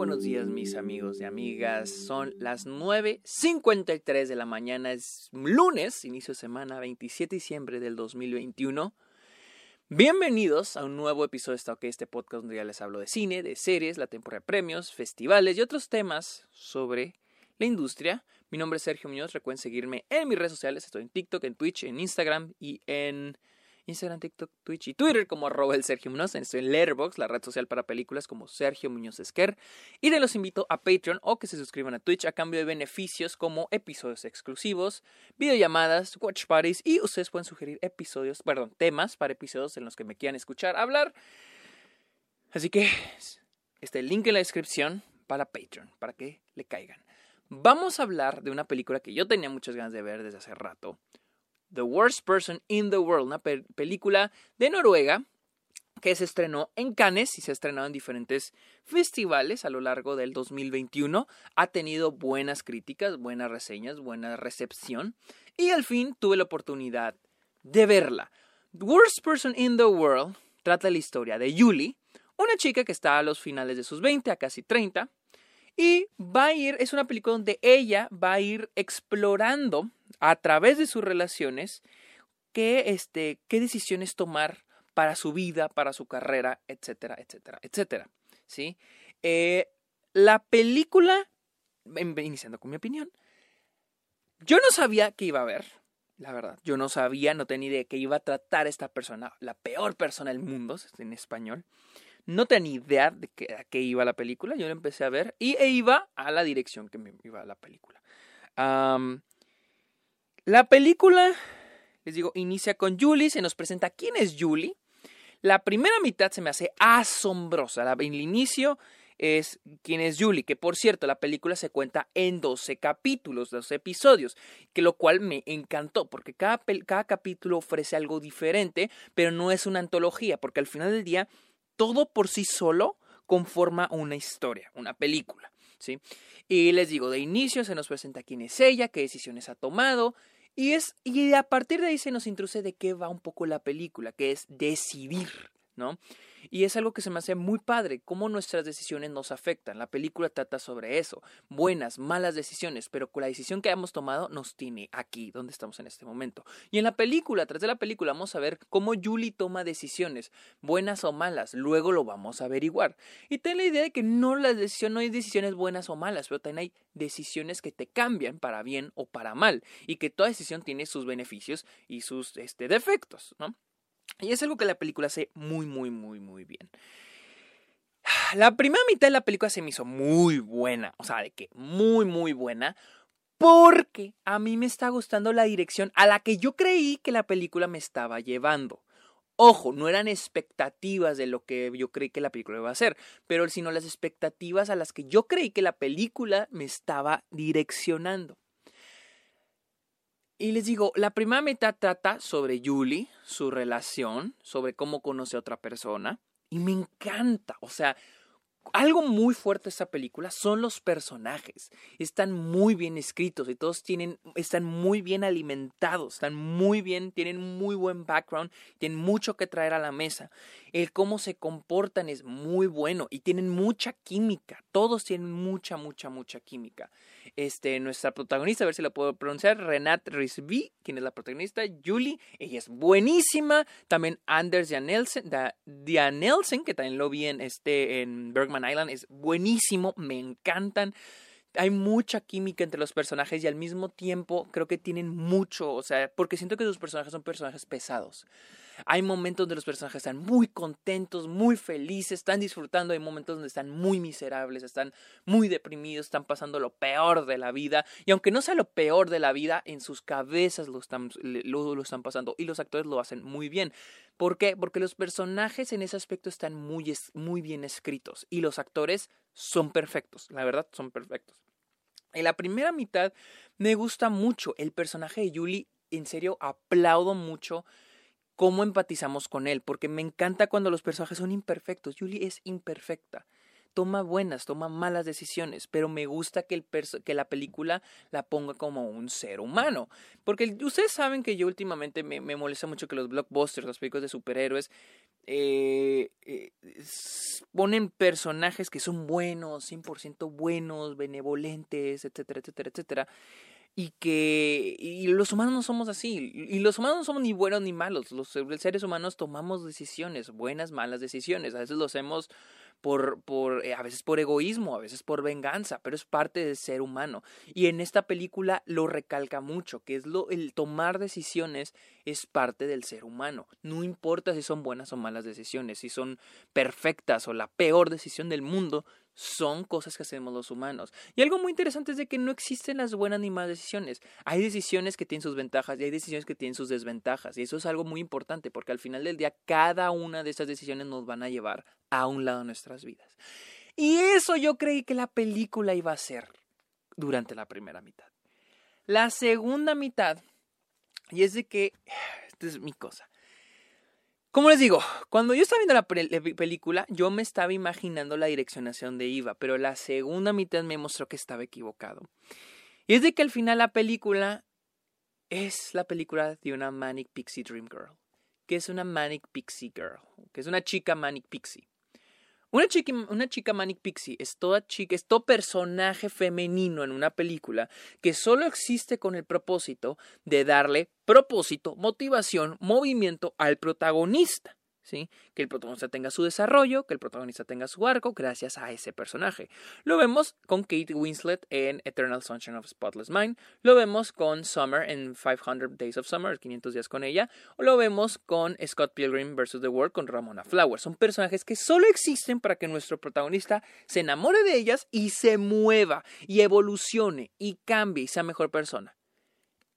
buenos días mis amigos y amigas. Son las 9.53 de la mañana, es lunes, inicio de semana, 27 de diciembre del 2021. Bienvenidos a un nuevo episodio de este podcast donde ya les hablo de cine, de series, la temporada de premios, festivales y otros temas sobre la industria. Mi nombre es Sergio Muñoz, recuerden seguirme en mis redes sociales, estoy en TikTok, en Twitch, en Instagram y en Instagram, TikTok, Twitch y Twitter como arroba el Sergio Muñoz. Estoy en Letterboxd, la red social para películas como Sergio Muñoz Esquer. Y de los invito a Patreon o que se suscriban a Twitch a cambio de beneficios como episodios exclusivos, videollamadas, watch parties y ustedes pueden sugerir episodios, perdón, temas para episodios en los que me quieran escuchar hablar. Así que está el link en la descripción para Patreon, para que le caigan. Vamos a hablar de una película que yo tenía muchas ganas de ver desde hace rato. The Worst Person in the World, una película de Noruega que se estrenó en Cannes y se ha estrenado en diferentes festivales a lo largo del 2021. Ha tenido buenas críticas, buenas reseñas, buena recepción y al fin tuve la oportunidad de verla. The Worst Person in the World trata la historia de Julie, una chica que está a los finales de sus 20, a casi 30, y va a ir, es una película donde ella va a ir explorando a través de sus relaciones qué, este, qué decisiones tomar para su vida, para su carrera, etcétera, etcétera, etcétera. ¿sí? Eh, la película, iniciando con mi opinión, yo no sabía que iba a ver, la verdad. Yo no sabía, no tenía idea de que iba a tratar esta persona, la peor persona del mundo, en español. No tenía idea de que, a qué iba la película. Yo la empecé a ver y e iba a la dirección que me iba la película. la película, les digo, inicia con Julie. Se nos presenta quién es Julie. La primera mitad se me hace asombrosa. La, el inicio es quién es Julie, que por cierto la película se cuenta en 12 capítulos, 12 episodios, que lo cual me encantó, porque cada, cada capítulo ofrece algo diferente, pero no es una antología, porque al final del día todo por sí solo conforma una historia, una película. ¿sí? Y les digo, de inicio se nos presenta quién es ella, qué decisiones ha tomado, y, es, y a partir de ahí se nos introduce de qué va un poco la película, que es decidir, ¿no? Y es algo que se me hace muy padre, cómo nuestras decisiones nos afectan. La película trata sobre eso, buenas, malas decisiones, pero con la decisión que hemos tomado nos tiene aquí, donde estamos en este momento. Y en la película, tras de la película, vamos a ver cómo Julie toma decisiones, buenas o malas, luego lo vamos a averiguar. Y ten la idea de que no, no hay decisiones buenas o malas, pero también hay decisiones que te cambian para bien o para mal, y que toda decisión tiene sus beneficios y sus este, defectos, ¿no? Y es algo que la película hace muy, muy, muy, muy bien. La primera mitad de la película se me hizo muy buena, o sea, de que muy, muy buena, porque a mí me está gustando la dirección a la que yo creí que la película me estaba llevando. Ojo, no eran expectativas de lo que yo creí que la película iba a ser, pero sino las expectativas a las que yo creí que la película me estaba direccionando. Y les digo, la primera mitad trata sobre Julie, su relación, sobre cómo conoce a otra persona. Y me encanta. O sea, algo muy fuerte de esta película son los personajes. Están muy bien escritos y todos tienen, están muy bien alimentados, están muy bien, tienen muy buen background, tienen mucho que traer a la mesa. El cómo se comportan es muy bueno y tienen mucha química. Todos tienen mucha, mucha, mucha química este, nuestra protagonista, a ver si la puedo pronunciar, Renate Risby, quien es la protagonista, Julie, ella es buenísima, también Anders Dianelsen, que también lo vi en, este, en Bergman Island, es buenísimo, me encantan. Hay mucha química entre los personajes y al mismo tiempo creo que tienen mucho, o sea, porque siento que sus personajes son personajes pesados. Hay momentos donde los personajes están muy contentos, muy felices, están disfrutando, hay momentos donde están muy miserables, están muy deprimidos, están pasando lo peor de la vida y aunque no sea lo peor de la vida, en sus cabezas lo están, lo, están pasando y los actores lo hacen muy bien. ¿Por qué? Porque los personajes en ese aspecto están muy, muy bien escritos y los actores son perfectos, la verdad son perfectos. En la primera mitad me gusta mucho el personaje de Julie, en serio aplaudo mucho cómo empatizamos con él, porque me encanta cuando los personajes son imperfectos. Julie es imperfecta. Toma buenas, toma malas decisiones, pero me gusta que, el que la película la ponga como un ser humano. Porque ustedes saben que yo últimamente me, me molesta mucho que los blockbusters, los películas de superhéroes, eh, eh, ponen personajes que son buenos, 100% buenos, benevolentes, etcétera, etcétera, etcétera. Y que y los humanos no somos así. Y los humanos no somos ni buenos ni malos. Los seres humanos tomamos decisiones, buenas, malas decisiones. A veces lo hacemos por, por eh, a veces por egoísmo, a veces por venganza, pero es parte del ser humano. Y en esta película lo recalca mucho, que es lo, el tomar decisiones es parte del ser humano. No importa si son buenas o malas decisiones, si son perfectas o la peor decisión del mundo, son cosas que hacemos los humanos. Y algo muy interesante es de que no existen las buenas ni malas decisiones. Hay decisiones que tienen sus ventajas y hay decisiones que tienen sus desventajas. Y eso es algo muy importante porque al final del día cada una de esas decisiones nos van a llevar a un lado de nuestras vidas. Y eso yo creí que la película iba a ser durante la primera mitad. La segunda mitad, y es de que, esta es mi cosa. Como les digo, cuando yo estaba viendo la, película, yo me estaba imaginando la direccionación de Iva, pero la segunda mitad me mostró que estaba equivocado. Y es de que al final la película es la película de una Manic Pixie Dream Girl, que es una Manic Pixie Girl, que es una chica Manic Pixie. Una chica, una chica Manic Pixie es toda chica, es todo personaje femenino en una película que solo existe con el propósito de darle propósito, motivación, movimiento al protagonista. Que el protagonista tenga su desarrollo, que el protagonista tenga su arco gracias a ese personaje. Lo vemos con Kate Winslet en Eternal Sunshine of Spotless Mind, lo vemos con Summer en 500 Days of Summer, 500 días con ella, o lo vemos con Scott Pilgrim vs. The World con Ramona Flowers. Son personajes que solo existen para que nuestro protagonista se enamore de ellas y se mueva y evolucione y cambie y sea mejor persona.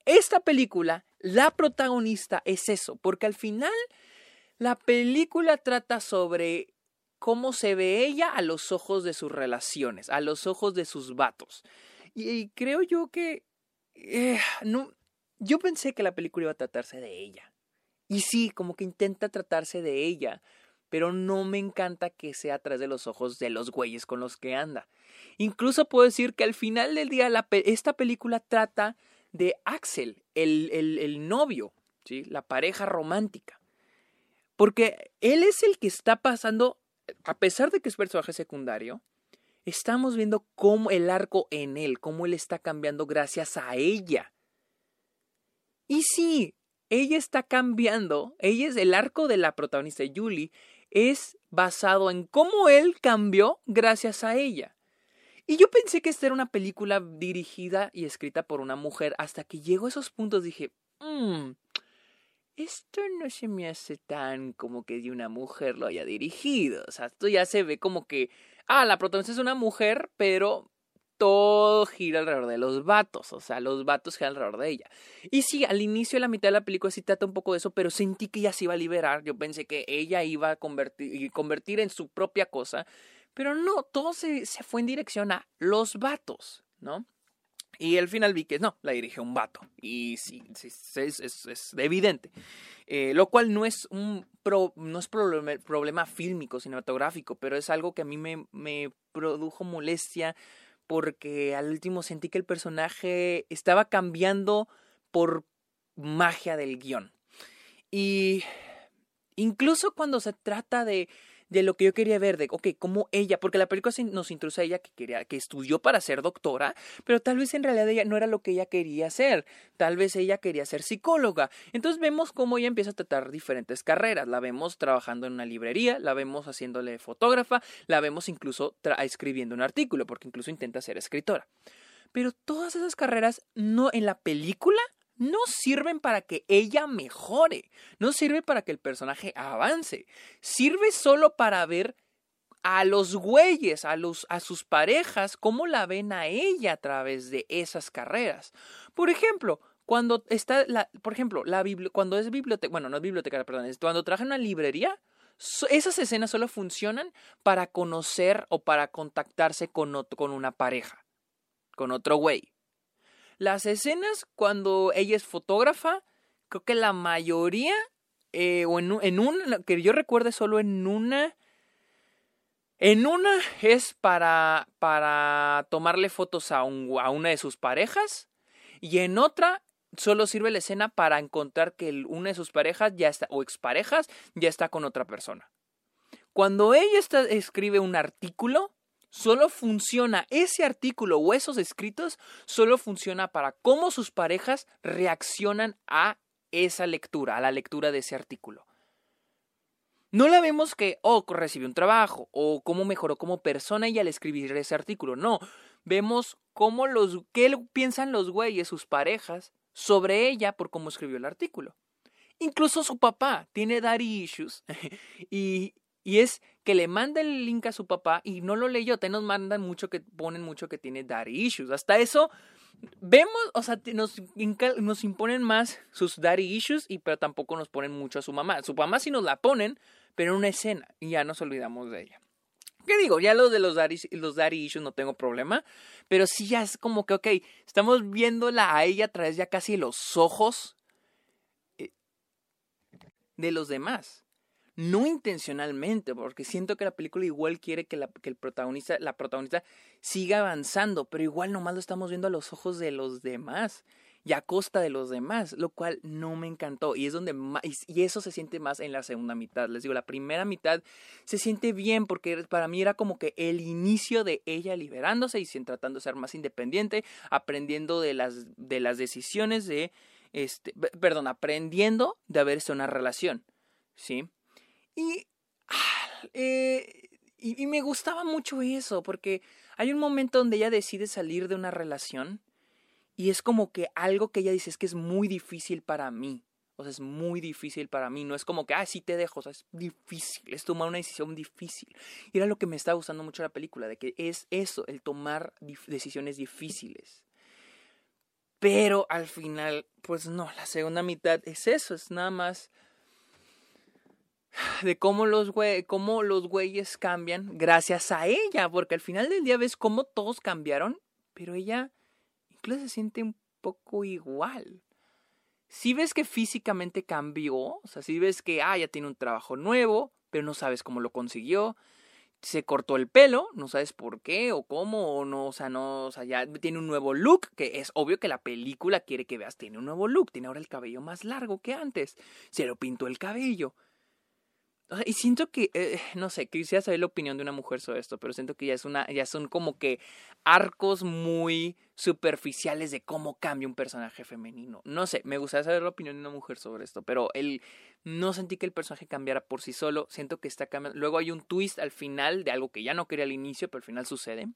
Esta película, la protagonista es eso, porque al final la película trata sobre cómo se ve ella a los ojos de sus relaciones, a los ojos de sus vatos. Y, creo yo que... Eh, no, yo pensé que la película iba a tratarse de ella. Y sí, como que intenta tratarse de ella, pero no me encanta que sea atrás de los ojos de los güeyes con los que anda. Incluso puedo decir que al final del día esta película trata de Axel, el, el, el novio, ¿sí? la pareja romántica. Porque él es el que está pasando, a pesar de que es personaje secundario, estamos viendo cómo el arco en él, cómo él está cambiando gracias a ella. Y sí, ella está cambiando, ella es el arco de la protagonista Julie, es basado en cómo él cambió gracias a ella. Y yo pensé que esta era una película dirigida y escrita por una mujer, hasta que llegó a esos puntos dije, mmm, esto no se me hace tan como que de una mujer lo haya dirigido. O sea, esto ya se ve como que, ah, la protagonista es una mujer, pero todo gira alrededor de los vatos, o sea, los vatos giran alrededor de ella. Y sí, al inicio de la mitad de la película sí trata un poco de eso, pero sentí que ya se iba a liberar. Yo pensé que ella iba a convertir, convertir en su propia cosa, pero no, todo se, se fue en dirección a los vatos, ¿no? Y al final vi que no, la dirige un vato. Y sí, es, es, evidente. Eh, lo cual no es un no es problema, problema fílmico, cinematográfico, pero es algo que a mí me, me produjo molestia porque al último sentí que el personaje estaba cambiando por magia del guion. Y incluso cuando se trata de de lo que yo quería ver, de, ok, cómo ella, porque la película nos introduce a ella que quería, que estudió para ser doctora, pero tal vez en realidad ella no era lo que ella quería hacer, tal vez ella quería ser psicóloga. Entonces vemos cómo ella empieza a tratar diferentes carreras, la vemos trabajando en una librería, la vemos haciéndole fotógrafa, la vemos incluso escribiendo un artículo, porque incluso intenta ser escritora. Pero todas esas carreras no en la película no sirven para que ella mejore, no sirve para que el personaje avance, sirve solo para ver a los güeyes, a, sus parejas, cómo la ven a ella a través de esas carreras. Por ejemplo, cuando está, la, por ejemplo, cuando es biblioteca, bueno, no es biblioteca, perdón, cuando trabaja en una librería, esas escenas solo funcionan para conocer o para contactarse con, con una pareja, con otro güey. Las escenas cuando ella es fotógrafa, creo que la mayoría, eh, o en, una, que yo recuerde solo en una, en una es para, para tomarle fotos a, un, a una de sus parejas y en otra solo sirve la escena para encontrar que una de sus parejas ya está, o exparejas, ya está con otra persona. Cuando ella escribe un artículo, solo funciona ese artículo o esos escritos, solo funciona para cómo sus parejas reaccionan a esa lectura, a la lectura de ese artículo. No la vemos que, oh, recibió un trabajo, o cómo mejoró como persona ella al escribir ese artículo. No, vemos cómo los, qué piensan los güeyes, sus parejas, sobre ella por cómo escribió el artículo. Incluso su papá tiene daddy issues y, y es que le manda el link a su papá y no lo leyó. Te nos mandan mucho que ponen mucho que tiene daddy issues. Hasta eso vemos, o sea, nos, nos imponen más sus daddy issues y pero tampoco nos ponen mucho a su mamá. Su mamá sí nos la ponen, pero en una escena y ya nos olvidamos de ella. ¿Qué digo? Ya lo de los daddy, los daddy issues no tengo problema, pero sí ya es como que, ok, estamos viéndola a ella a través ya casi los ojos eh, de los demás no intencionalmente, porque siento que la película igual quiere que, la, que el protagonista, la protagonista siga avanzando, pero igual nomás lo estamos viendo a los ojos de los demás y a costa de los demás, lo cual no me encantó y es donde más, y eso se siente más en la segunda mitad. Les digo, la primera mitad se siente bien porque para mí era como que el inicio de ella liberándose y tratando de ser más independiente, aprendiendo de las de las decisiones de este, perdón, aprendiendo de haberse una relación, ¿sí? Y, ah, eh, y, me gustaba mucho eso, porque hay un momento donde ella decide salir de una relación y es como que algo que ella dice es que es muy difícil para mí. O sea, es muy difícil para mí. No es como que, ah, sí te dejo. O sea, es difícil. Es tomar una decisión difícil. Y era lo que me estaba gustando mucho de la película, de que es eso, el tomar decisiones difíciles. Pero al final, pues no, la segunda mitad es eso, es nada más de cómo los, cómo los güeyes cambian gracias a ella, porque al final del día ves cómo todos cambiaron, pero ella incluso se siente un poco igual. Si ves que físicamente cambió, o sea, si ves que ah, ya tiene un trabajo nuevo, pero no sabes cómo lo consiguió, se cortó el pelo, no sabes por qué o cómo, o no, o sea, no, o sea, ya tiene un nuevo look, que es obvio que la película quiere que veas, tiene un nuevo look, tiene ahora el cabello más largo que antes, se lo pintó el cabello. Y siento que, eh, no sé, quisiera saber la opinión de una mujer sobre esto, pero siento que ya es una, ya son como que arcos muy superficiales de cómo cambia un personaje femenino. No sé, me gustaría saber la opinión de una mujer sobre esto, pero él no sentí que el personaje cambiara por sí solo. Siento que está cambiando. Luego hay un twist al final de algo que ya no quería al inicio, pero al final sucede.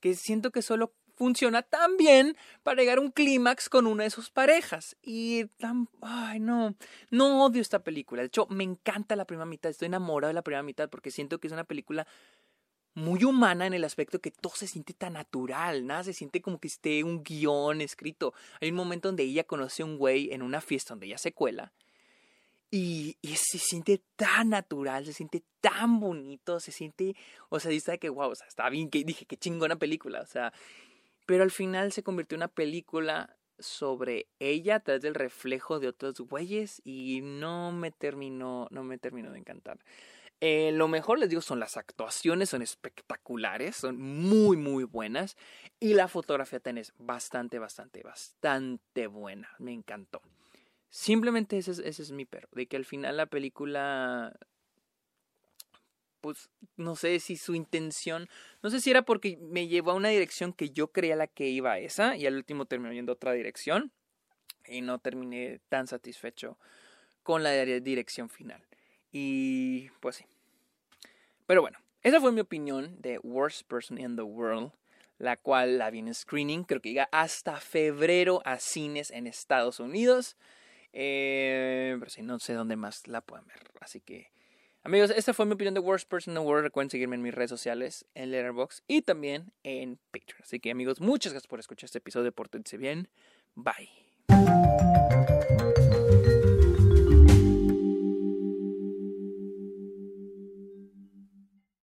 Que siento que solo funciona tan bien para llegar a un clímax con una de sus parejas. Y tan... Ay, no. No odio esta película. De hecho, me encanta la primera mitad. Estoy enamorado de la primera mitad porque siento que es una película muy humana en el aspecto que todo se siente tan natural, nada se siente como que esté un guion escrito. Hay un momento donde ella conoce a un güey en una fiesta donde ella se cuela y, se siente tan natural, se siente tan bonito, se siente, o sea, dice que wow, o sea, está bien, dije, qué chingona película, o sea, pero al final se convirtió en una película sobre ella a través del reflejo de otros güeyes y no me terminó, no me terminó de encantar. Eh, lo mejor les digo son las actuaciones, son espectaculares, son muy muy buenas y la fotografía tenés bastante, bastante, bastante buena, me encantó. Simplemente ese es, ese es mi perro, de que al final la película pues no sé si su intención, no sé si era porque me llevó a una dirección que yo creía la que iba a esa y al último terminó yendo a otra dirección y no terminé tan satisfecho con la dirección final. Y pues sí. Pero bueno, esa fue mi opinión de Worst Person in the World, la cual la vi en screening, creo que llega hasta febrero a cines en Estados Unidos. Eh, pero sí, no sé dónde más la pueden ver. Así que Amigos, esta fue mi opinión de Worst Person in the World. Recuerden seguirme en mis redes sociales, en Letterboxd y también en Patreon. Así que amigos, muchas gracias por escuchar este episodio. Pórtense bien. Bye.